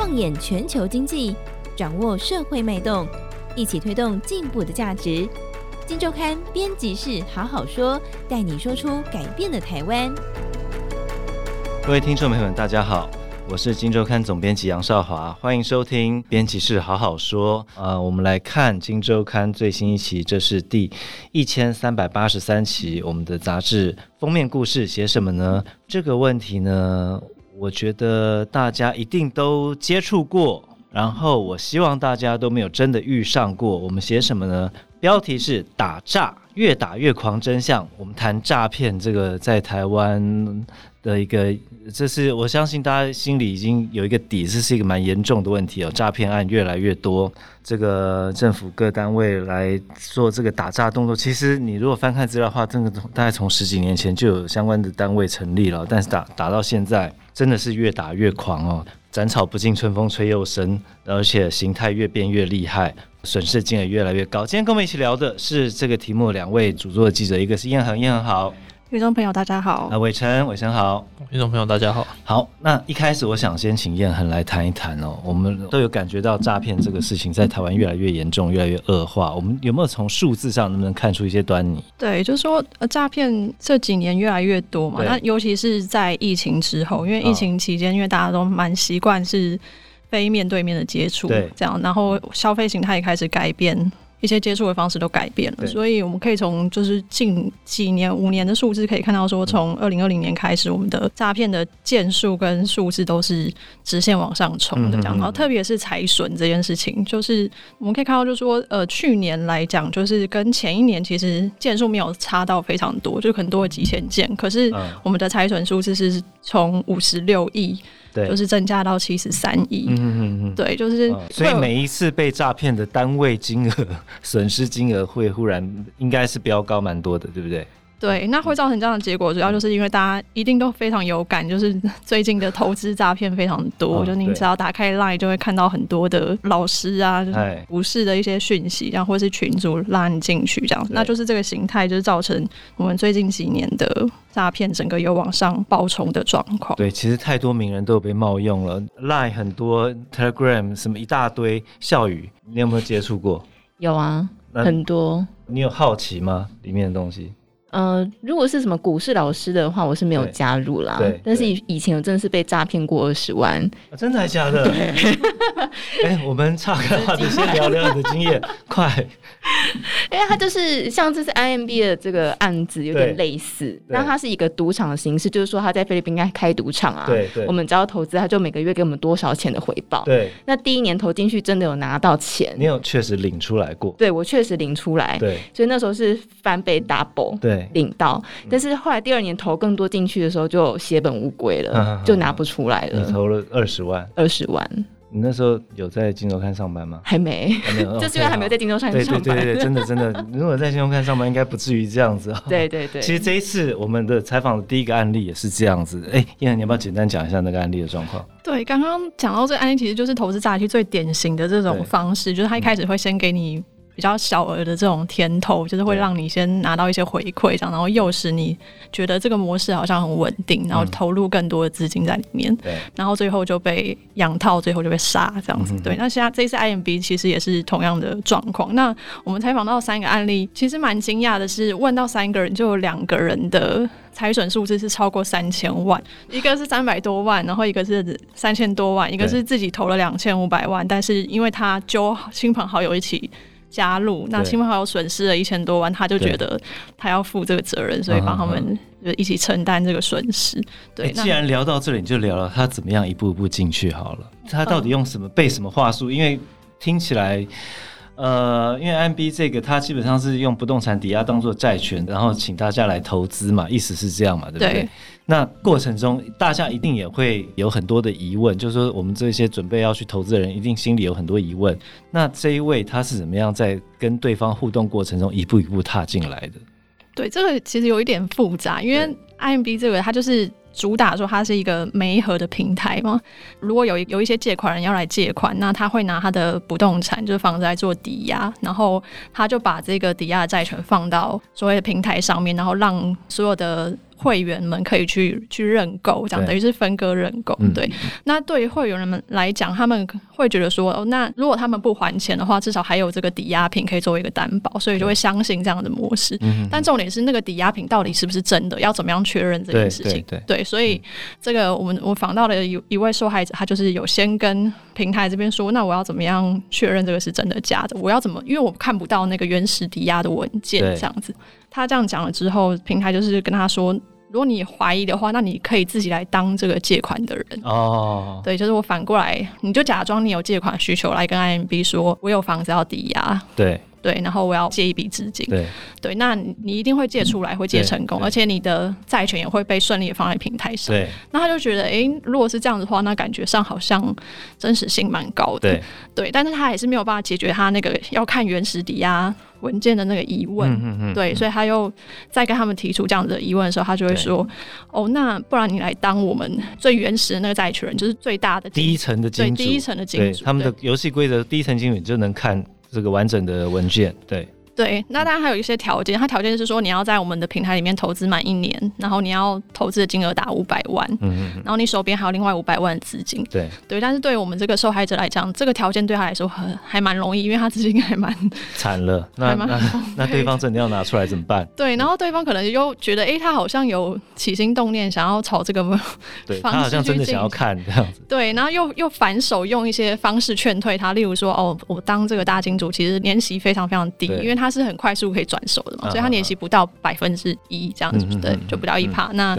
放眼全球经济，掌握社会脉动，一起推动进步的价值。金周刊编辑室好好说，带你说出改变的台湾。各位听众朋友们，大家好，我是金周刊总编辑杨少华，欢迎收听编辑室好好说。呃，我们来看金周刊最新一期，这是第一千三百八十三期，我们的杂志封面故事写什么呢？这个问题呢？我觉得大家一定都接触过，然后我希望大家都没有真的遇上过。我们写什么呢？标题是“打诈越打越狂”真相。我们谈诈骗这个在台湾的一个，这是我相信大家心里已经有一个底，这是一个蛮严重的问题哦。诈骗案越来越多，这个政府各单位来做这个打诈动作。其实你如果翻看资料的话，这个大概从十几年前就有相关的单位成立了，但是打打到现在。真的是越打越狂哦，斩草不惊春风吹又生，而且形态越变越厉害，损失金额越来越高。今天跟我们一起聊的是这个题目，两位主作的记者，一个是燕恒，燕恒好。听众朋友，大家好。啊，伟成，伟成好。听众朋友，大家好。好，那一开始我想先请燕恒来谈一谈哦。我们都有感觉到诈骗这个事情在台湾越来越严重，越来越恶化。我们有没有从数字上能不能看出一些端倪？对，就是说，呃，诈骗这几年越来越多嘛。那尤其是在疫情之后，因为疫情期间，哦、因为大家都蛮习惯是非面对面的接触，对，这样，然后消费形态也开始改变。一些接触的方式都改变了，所以我们可以从就是近几年五年的数字可以看到，说从二零二零年开始，我们的诈骗的件数跟数字都是直线往上冲的这样。然后特别是财损这件事情，就是我们可以看到，就是说呃去年来讲，就是跟前一年其实件数没有差到非常多，就很多几千件，可是我们的财损数字是从五十六亿。对，就是增加到七十三亿。嗯嗯嗯，对，就是、嗯。所以每一次被诈骗的单位金额、损失金额会忽然应该是飙高蛮多的，对不对？对，那会造成这样的结果，主要就是因为大家一定都非常有感，就是 最近的投资诈骗非常多，哦、就你只要打开 Line 就会看到很多的老师啊，就是不是的一些讯息，然后或是群主拉你进去这样，对那就是这个形态，就是造成我们最近几年的诈骗整个有往上爆冲的状况。对，其实太多名人都有被冒用了，Line 很多，Telegram 什么一大堆笑语，你有没有接触过？有啊，很多。你有好奇吗？里面的东西？呃，如果是什么股市老师的话，我是没有加入啦。对，但是以以前我真的是被诈骗过二十万。啊，真的还假的？对。哎、欸，我们岔开话题，先聊聊你的经验，快。因为它就是像这次 IMB 的这个案子有点类似，那它是一个赌场的形式，就是说他在菲律宾开开赌场啊。对对。我们只要投资，他就每个月给我们多少钱的回报。对。那第一年投进去，真的有拿到钱。你有确实领出来过？对，我确实领出来。对。所以那时候是翻倍 double。对。领到，但是后来第二年投更多进去的时候，就血本无归了，啊、就拿不出来了。你投了二十万，二十万。你那时候有在金周刊上班吗？还没，还没有，就是因为还没有在金周刊上班。对对对对，真的真的，如果在金周刊上班，应该不至于这样子。对对对。其实这一次我们的采访的第一个案例也是这样子。哎，彦恒，你要不要简单讲一下那个案例的状况？对，刚刚讲到这个案例，其实就是投资诈欺最典型的这种方式，就是他一开始会先给你。比较小额的这种甜头，就是会让你先拿到一些回馈，这样，然后诱使你觉得这个模式好像很稳定，然后投入更多的资金在里面，对，然后最后就被养套，最后就被杀这样子。对，那现在这一次 IMB 其实也是同样的状况。那我们采访到三个案例，其实蛮惊讶的是，问到三个人，就有两个人的财损数字是超过三千万，一个是三百多万，然后一个是三千多万，一个是自己投了两千五百万，但是因为他揪亲朋好友一起。加入，那亲朋好友损失了一千多万，他就觉得他要负这个责任，所以帮他们就一起承担这个损失。对，欸、既然聊到这里，你就聊了他怎么样一步一步进去好了。他到底用什么、嗯、背什么话术？因为听起来。呃，因为 IMB 这个，它基本上是用不动产抵押当做债权，然后请大家来投资嘛，意思是这样嘛，对不对？对。那过程中，大家一定也会有很多的疑问，就是说，我们这些准备要去投资的人，一定心里有很多疑问。那这一位他是怎么样在跟对方互动过程中一步一步踏进来的？对，这个其实有一点复杂，因为 IMB 这个它就是。主打说它是一个媒合的平台嘛，如果有有一些借款人要来借款，那他会拿他的不动产就是房子来做抵押，然后他就把这个抵押债权放到所谓的平台上面，然后让所有的会员们可以去去认购，这样等于是分割认购。对，嗯、那对于会员们来讲，他们会觉得说，哦，那如果他们不还钱的话，至少还有这个抵押品可以作为一个担保，所以就会相信这样的模式。嗯、但重点是那个抵押品到底是不是真的，要怎么样确认这件事情？对，对，对，对，所以这个我们我访到了一一位受害者，他就是有先跟平台这边说，那我要怎么样确认这个是真的假的？我要怎么？因为我看不到那个原始抵押的文件，这样子。他这样讲了之后，平台就是跟他说，如果你怀疑的话，那你可以自己来当这个借款的人。哦，对，就是我反过来，你就假装你有借款需求来跟 IMB 说，我有房子要抵押。对。对，然后我要借一笔资金。对，对，那你一定会借出来，会借成功，而且你的债权也会被顺利的放在平台上。对，那他就觉得，哎，如果是这样子的话，那感觉上好像真实性蛮高的。对，对，但是他还是没有办法解决他那个要看原始抵押文件的那个疑问。嗯嗯，对，所以他又再跟他们提出这样子的疑问的时候，他就会说，哦，那不然你来当我们最原始的那个债权人，就是最大的第一层的金主，第一层的金主，他们的游戏规则，第一层金主你就能看。这个完整的文件，对。对，那当然还有一些条件，它条件是说你要在我们的平台里面投资满一年，然后你要投资的金额达五百万，嗯，嗯然后你手边还有另外五百万的资金，对对。但是对于我们这个受害者来讲，这个条件对他来说很还蛮容易，因为他资金还蛮 惨了。那那那对方真的要拿出来怎么办？对，然后对方可能又觉得，哎，他好像有起心动念想要朝这个 对他好像真的想要看这样子。对，然后又又反手用一些方式劝退他，例如说，哦，我当这个大金主其实年息非常非常低，因为他是很快速可以转手的嘛，所以他年息不到百分之一这样子，嗯、对，就不到一趴。嗯、那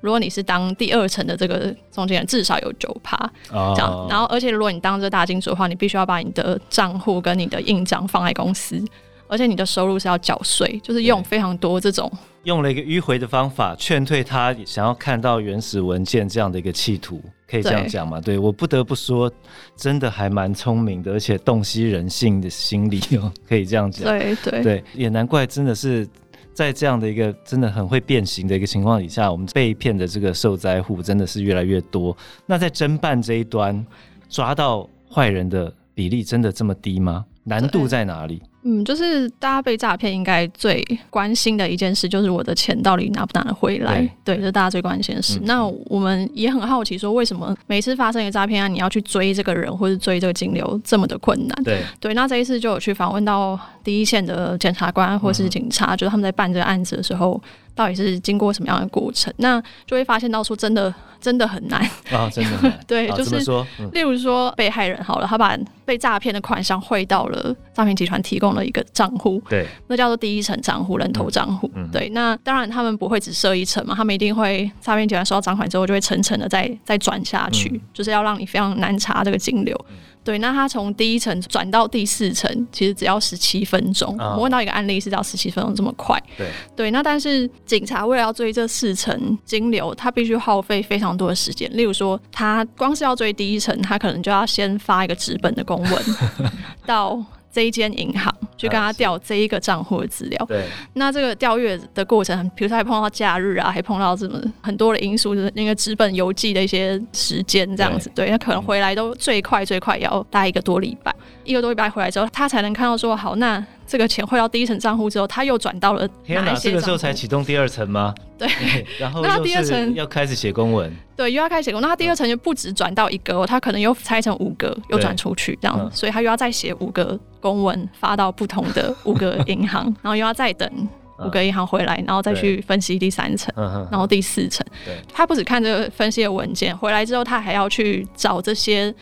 如果你是当第二层的这个中间人，至少有九趴这样。哦、然后，而且如果你当这大金主的话，你必须要把你的账户跟你的印章放在公司，而且你的收入是要缴税，就是用非常多这种。用了一个迂回的方法劝退他想要看到原始文件这样的一个企图，可以这样讲吗？对，对我不得不说，真的还蛮聪明的，而且洞悉人性的心理哦，可以这样讲。对对对，也难怪真的是在这样的一个真的很会变形的一个情况底下，我们被骗的这个受灾户真的是越来越多。那在侦办这一端抓到坏人的比例真的这么低吗？难度在哪里？嗯，就是大家被诈骗应该最关心的一件事，就是我的钱到底拿不拿得回来？对，对，这是大家最关心的事。嗯、那我们也很好奇，说为什么每次发生一个诈骗案，你要去追这个人或者追这个金流这么的困难？对对。那这一次就有去访问到第一线的检察官或是警察，嗯、就是他们在办这个案子的时候，到底是经过什么样的过程？那就会发现到说，真的真的很难。啊，真的 对，就是说，嗯、例如说被害人好了，他把被诈骗的款项汇到了诈骗集团提供了一个账户，对，那叫做第一层账户，人头账户，嗯、对。那当然他们不会只设一层嘛，他们一定会诈骗集团收到赃款之后，就会层层的再再转下去，嗯、就是要让你非常难查这个金流。嗯对，那他从第一层转到第四层，其实只要十七分钟。哦、我问到一个案例是到十七分钟这么快。对对，那但是警察为了要追这四层金流，他必须耗费非常多的时间。例如说，他光是要追第一层，他可能就要先发一个纸本的公文 到。这一间银行去跟他调这一个账户的资料，对，那这个调阅的过程，比如说还碰到假日啊，还碰到什么很多的因素，就是那个资本邮寄的一些时间这样子，对，那可能回来都最快最快也要待一个多礼拜，一个多礼拜回来之后，他才能看到说好那。这个钱汇到第一层账户之后，他又转到了哪一些？这个时候才启动第二层吗？对，然后那第二层要开始写公文，对，又要开始写公文。那他第二层就不止转到一个，他可能又拆成五个，又转出去这样，嗯、所以他又要再写五个公文发到不同的五个银行，然后又要再等。五个银行回来，然后再去分析第三层，然后第四层。他不只看这个分析的文件，回来之后他还要去找这些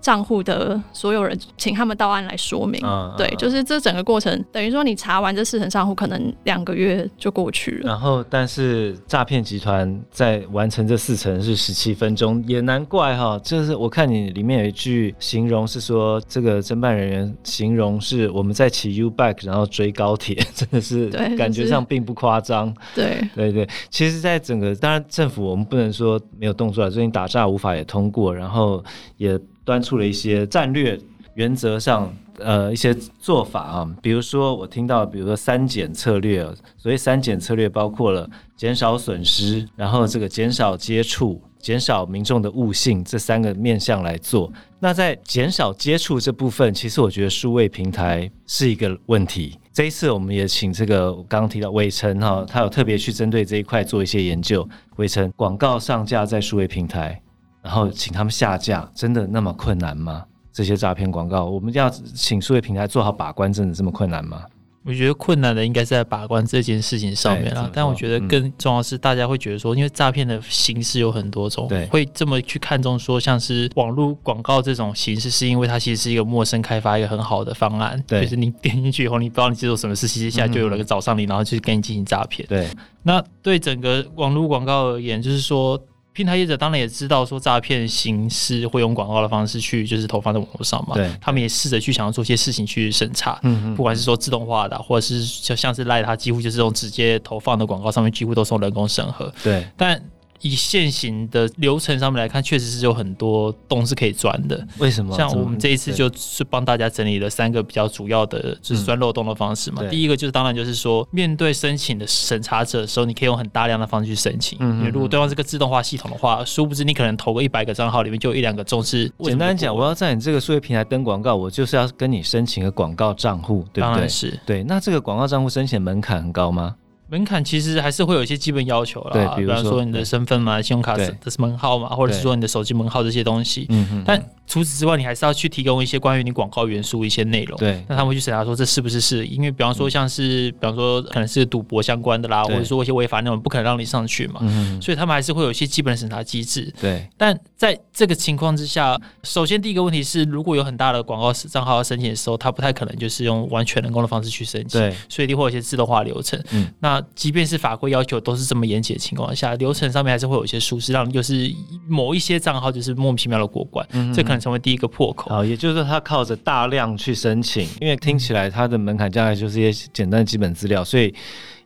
账户的所有人，请他们到案来说明。对，就是这整个过程，等于说你查完这四层账户，可能两个月就过去了。然后，但是诈骗集团在完成这四层是十七分钟，也难怪哈。就是我看你里面有一句形容是说，这个侦办人员形容是我们在骑 U-bike，然后追高铁，真的是感觉。上并不夸张，对对对，其实，在整个当然政府我们不能说没有动作啊，最近打诈无法也通过，然后也端出了一些战略原则上呃一些做法啊，比如说我听到，比如说三减策略，所谓三减策略包括了减少损失，然后这个减少接触。减少民众的悟性这三个面向来做。那在减少接触这部分，其实我觉得数位平台是一个问题。这一次我们也请这个刚刚提到伟成哈，他有特别去针对这一块做一些研究。伟成，广告上架在数位平台，然后请他们下架，真的那么困难吗？这些诈骗广告，我们要请数位平台做好把关，真的这么困难吗？我觉得困难的应该是在把关这件事情上面啊，但我觉得更重要的是，大家会觉得说，因为诈骗的形式有很多种，对，会这么去看重说，像是网络广告这种形式，是因为它其实是一个陌生开发一个很好的方案，对，就是你点进去以后，你不知道你接受什么事，其实现在就有人找上你，然后去跟你进行诈骗，对。那对整个网络广告而言，就是说。平台业者当然也知道说诈骗形式会用广告的方式去就是投放在网络上嘛，对，他们也试着去想要做些事情去审查，不管是说自动化的，或者是就像是赖他几乎就是这种直接投放的广告上面几乎都是用人工审核，对，但。以现行的流程上面来看，确实是有很多洞是可以钻的。为什么？像我们这一次就是帮大家整理了三个比较主要的，就是钻漏洞的方式嘛。嗯、第一个就是当然就是说，面对申请的审查者的时候，你可以用很大量的方式去申请。嗯，因为如果对方是个自动化系统的话，殊不知你可能投个一百个账号里面就有一两个中是。简单讲，我要在你这个数位平台登广告，我就是要跟你申请个广告账户，对不对？是。对，那这个广告账户申请门槛很高吗？门槛其实还是会有一些基本要求啦，比方说你的身份嘛、信用卡的门号嘛，或者是说你的手机门号这些东西。嗯，但除此之外，你还是要去提供一些关于你广告元素一些内容。对，那他们会去审查说这是不是是，因为比方说像是，比方说可能是赌博相关的啦，或者说一些违法内容，不可能让你上去嘛。嗯，所以他们还是会有一些基本的审查机制。对，但在这个情况之下，首先第一个问题是，如果有很大的广告账号要申请的时候，他不太可能就是用完全人工的方式去申请。对，所以一定会有一些自动化流程。嗯，那即便是法规要求都是这么严谨的情况下，流程上面还是会有一些疏失，让就是某一些账号就是莫名其妙的过关，这可能成为第一个破口。啊，也就是说他靠着大量去申请，因为听起来他的门槛将来就是一些简单的基本资料，所以。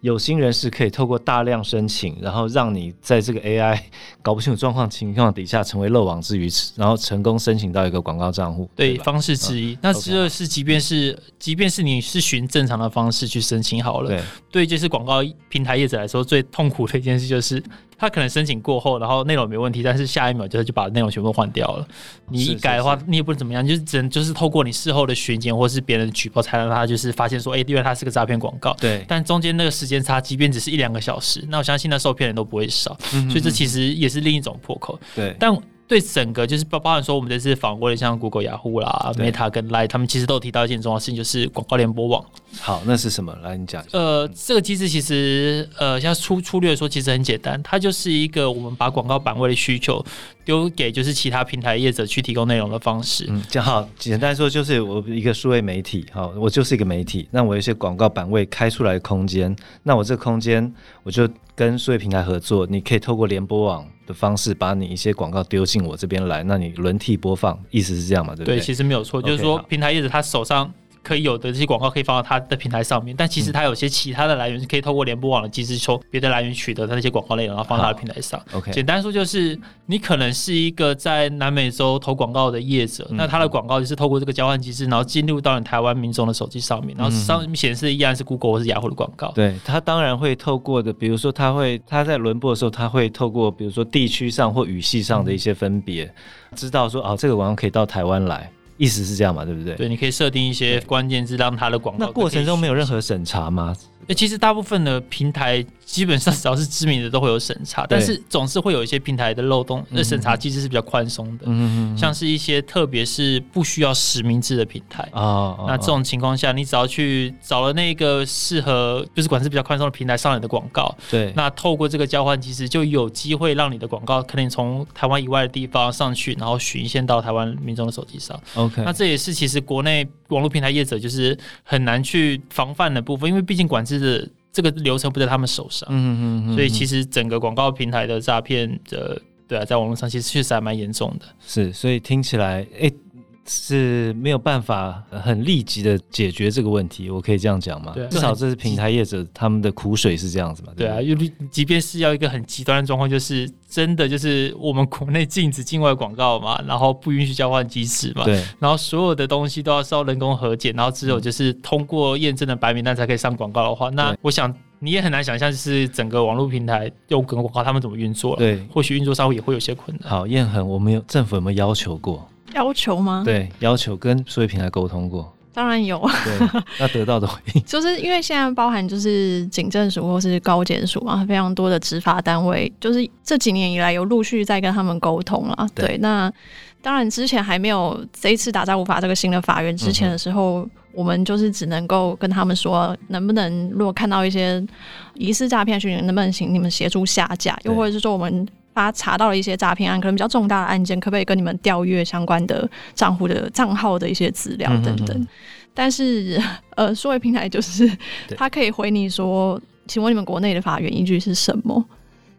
有心人士可以透过大量申请，然后让你在这个 AI 搞不清楚状况情况底下成为漏网之鱼，然后成功申请到一个广告账户。对，对？方式之一。嗯、那第二是，即便是.即便是你是循正常的方式去申请好了，对，对，就是广告平台业者来说最痛苦的一件事就是。他可能申请过后，然后内容没问题，但是下一秒就就把内容全部换掉了。你一改的话，你也不能怎么样，就是只能就是透过你事后的巡检或是别人的举报，才让他就是发现说，哎、欸，因为他是个诈骗广告。对。但中间那个时间差，即便只是一两个小时，那我相信那受骗人都不会少。嗯哼嗯。所以这其实也是另一种破口。对。但。对整个就是包包含说，我们这次访问的像 Google、雅虎啦、Meta 跟 Line，他们其实都有提到一件重要事情，就是广告联播网。好，那是什么？来，你讲。呃，这个机制其实呃，像粗粗略说，其实很简单，它就是一个我们把广告版位的需求丢给就是其他平台业者去提供内容的方式。嗯，讲好，简单说就是我一个数位媒体，好，我就是一个媒体，那我有一些广告版位开出来的空间，那我这个空间我就跟数位平台合作，你可以透过联播网。的方式把你一些广告丢进我这边来，那你轮替播放，意思是这样嘛？对不对？对，其实没有错，okay, 就是说平台业者他手上。可以有的这些广告可以放到他的平台上面，但其实他有些其他的来源是可以透过联播网的机制，从别的来源取得他那些广告内容，然后放到他的平台上。OK，简单说就是你可能是一个在南美洲投广告的业者，嗯、那他的广告就是透过这个交换机制，然后进入到你台湾民众的手机上面，然后上面显示依然是 Google 或是雅虎的广告。对，他当然会透过的，比如说他会他在轮播的时候，他会透过比如说地区上或语系上的一些分别，嗯、知道说哦，这个广告可以到台湾来。意思是这样嘛，对不对？对，你可以设定一些关键字，让它的广告。那过程中没有任何审查吗？诶，其实大部分的平台基本上只要是知名的都会有审查，但是总是会有一些平台的漏洞，那审查机制是比较宽松的。嗯嗯，像是一些特别是不需要实名制的平台啊，那这种情况下，你只要去找了那个适合，就是管制比较宽松的平台上你的广告，对，那透过这个交换机制，就有机会让你的广告可能从台湾以外的地方上去，然后循线到台湾民众的手机上。OK，那这也是其实国内网络平台业者就是很难去防范的部分，因为毕竟管制。是这个流程不在他们手上，嗯嗯嗯，所以其实整个广告平台的诈骗的，对啊，在网络上其实确实还蛮严重的。是，所以听起来，哎、欸。是没有办法很立即的解决这个问题，我可以这样讲吗？对，至少这是平台业者他们的苦水是这样子嘛？对啊，因为即便是要一个很极端的状况，就是真的就是我们国内禁止境外广告嘛，然后不允许交换机制嘛，对，然后所有的东西都要靠人工核检，然后只有就是通过验证的白名单才可以上广告的话，那我想你也很难想象，就是整个网络平台用广告他们怎么运作了？对，或许运作上也会有些困难。好，彦恒，我们有政府有没有要求过？要求吗？对，要求跟数位平台沟通过。当然有啊。对，那得到的回应，就是因为现在包含就是警政署或是高检署啊，非常多的执法单位，就是这几年以来有陆续在跟他们沟通了。对，对，那当然之前还没有这一次打造无法这个新的法院之前的时候，嗯、我们就是只能够跟他们说，能不能如果看到一些疑似诈骗讯息，能不能请你们协助下架，又或者是说我们。他查到了一些诈骗案，可能比较重大的案件，可不可以跟你们调阅相关的账户的账号的一些资料等等？但是，呃，数位平台就是他可以回你说，请问你们国内的法源依据是什么？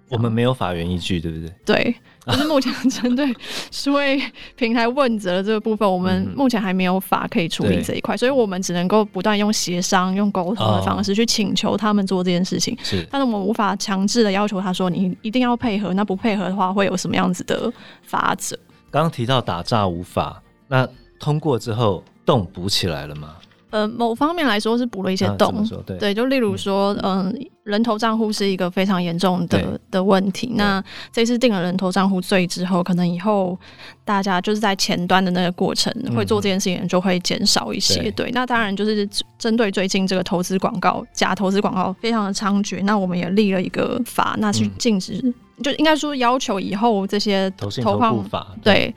我们没有法源依据，对不对？对。就是目前 针对数位平台问责的这个部分，我们目前还没有法可以处理这一块，所以我们只能够不断用协商、用沟通的方式去请求他们做这件事情。是，但是我们无法强制的要求他说你一定要配合，那不配合的话会有什么样子的法则？刚刚提到打诈无法，那通过之后洞补起来了吗？呃，某方面来说是补了一些洞，啊、对，对，就例如说，嗯、呃，人头账户是一个非常严重的的问题。那这次定了人头账户罪之后，可能以后大家就是在前端的那个过程会做这件事情就会减少一些。嗯、对，那当然就是针对最近这个投资广告假投资广告非常的猖獗，那我们也立了一个法，那去禁止。嗯就应该说要求以后这些投放法对，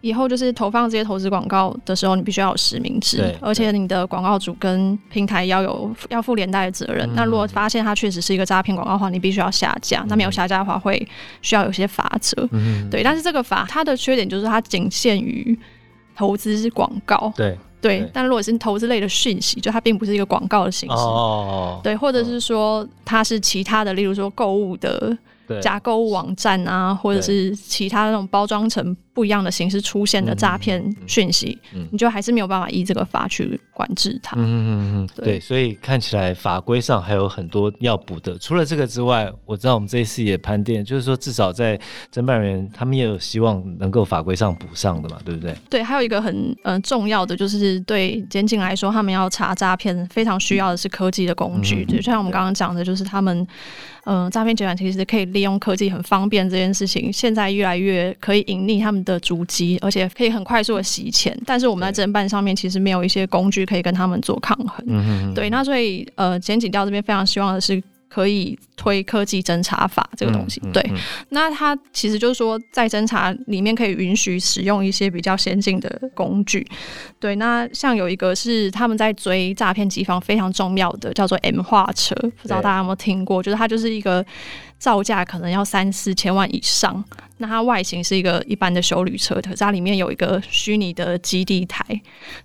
以后就是投放这些投资广告的时候，你必须要有实名制，而且你的广告主跟平台要有要负连带的责任。嗯、那如果发现它确实是一个诈骗广告的话，你必须要下架。嗯、那没有下架的话，会需要有些罚则。嗯、对，但是这个法它的缺点就是它仅限于投资广告。对对，对但如果是投资类的讯息，就它并不是一个广告的形式。哦，对，或者是说它是其他的，例如说购物的。假购物网站啊，或者是其他那种包装成不一样的形式出现的诈骗讯息，嗯嗯嗯、你就还是没有办法依这个法去管制它。嗯嗯嗯，对，对，所以看起来法规上还有很多要补的。除了这个之外，我知道我们这一次也盘点，就是说至少在侦办人员他们也有希望能够法规上补上的嘛，对不对？对，还有一个很嗯、呃、重要的就是对检警来说，他们要查诈骗非常需要的是科技的工具，嗯、就像我们刚刚讲的，就是他们嗯诈骗集团其实可以利用科技很方便这件事情，现在越来越可以隐匿他们。的足迹，而且可以很快速的洗钱，但是我们在侦办上面其实没有一些工具可以跟他们做抗衡。对，那所以呃，检警调这边非常希望的是可以推科技侦查法这个东西。嗯嗯、对，那它其实就是说在侦查里面可以允许使用一些比较先进的工具。对，那像有一个是他们在追诈骗机房非常重要的，叫做 M 化车，不知道大家有没有听过？就是它就是一个。造价可能要三四千万以上，那它外形是一个一般的修旅车，可是它里面有一个虚拟的基地台。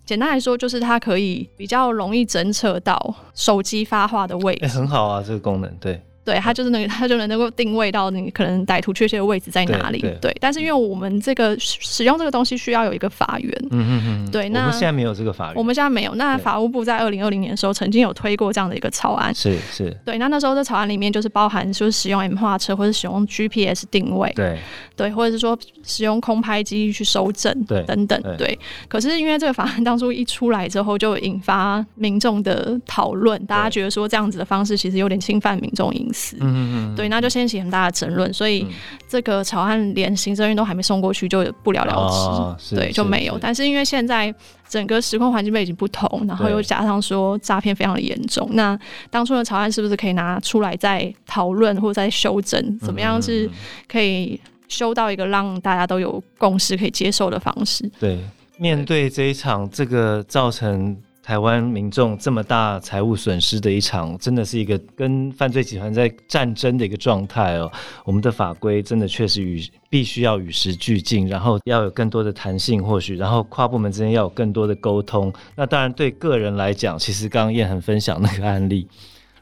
简单来说，就是它可以比较容易侦测到手机发话的位置。欸，很好啊，这个功能，对。对，它就是那个，它就能能够定位到你可能歹徒确切的位置在哪里。对，但是因为我们这个使用这个东西需要有一个法源。嗯嗯嗯。对，那我们现在没有这个法源。我们现在没有。那法务部在二零二零年的时候曾经有推过这样的一个草案。是是。对，那那时候的草案里面就是包含就是使用 M 化车或者使用 GPS 定位。对。对，或者是说使用空拍机去搜证。对。等等。对，对。可是因为这个法案当初一出来之后，就引发民众的讨论，大家觉得说这样子的方式其实有点侵犯民众隐私。嗯嗯嗯。对，那就掀起很大的争论，所以这个草案连行政院都还没送过去，就不了了之。哦、对，就没有。但是因为现在整个时空环境背景不同，然后又加上说诈骗非常的严重，那当初的草案是不是可以拿出来再讨论或者再修正？怎么样是可以修到一个让大家都有共识可以接受的方式？对，面对这一场这个造成。台湾民众这么大财务损失的一场，真的是一个跟犯罪集团在战争的一个状态哦。我们的法规真的确实与必须要与时俱进，然后要有更多的弹性，或许然后跨部门之间要有更多的沟通。那当然对个人来讲，其实刚刚彦恒分享那个案例，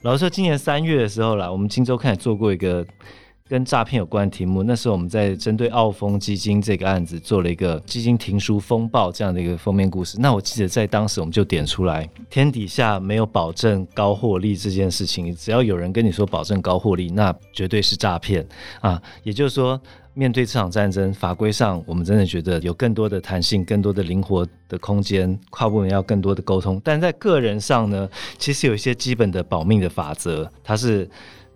老实说，今年三月的时候啦，我们今周刊也做过一个。跟诈骗有关的题目，那时候我们在针对澳丰基金这个案子做了一个基金停书风暴这样的一个封面故事。那我记得在当时我们就点出来，天底下没有保证高获利这件事情，只要有人跟你说保证高获利，那绝对是诈骗啊。也就是说，面对这场战争，法规上我们真的觉得有更多的弹性、更多的灵活的空间，跨部门要更多的沟通。但在个人上呢，其实有一些基本的保命的法则，它是。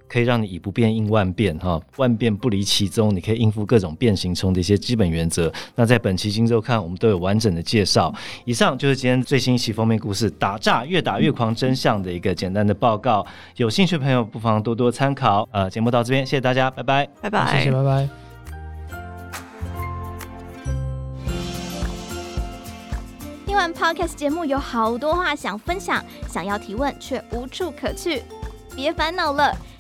可以让你以不变应万变，哈，万变不离其宗，你可以应付各种变形虫的一些基本原则。那在本期《金周刊》，我们都有完整的介绍。以上就是今天最新一期封面故事《打诈越打越狂真相》的一个简单的报告。有兴趣的朋友不妨多多参考。呃，节目到这边，谢谢大家，拜拜，拜拜，谢谢，拜拜。听完 Podcast 节目，有好多话想分享，想要提问却无处可去，别烦恼了。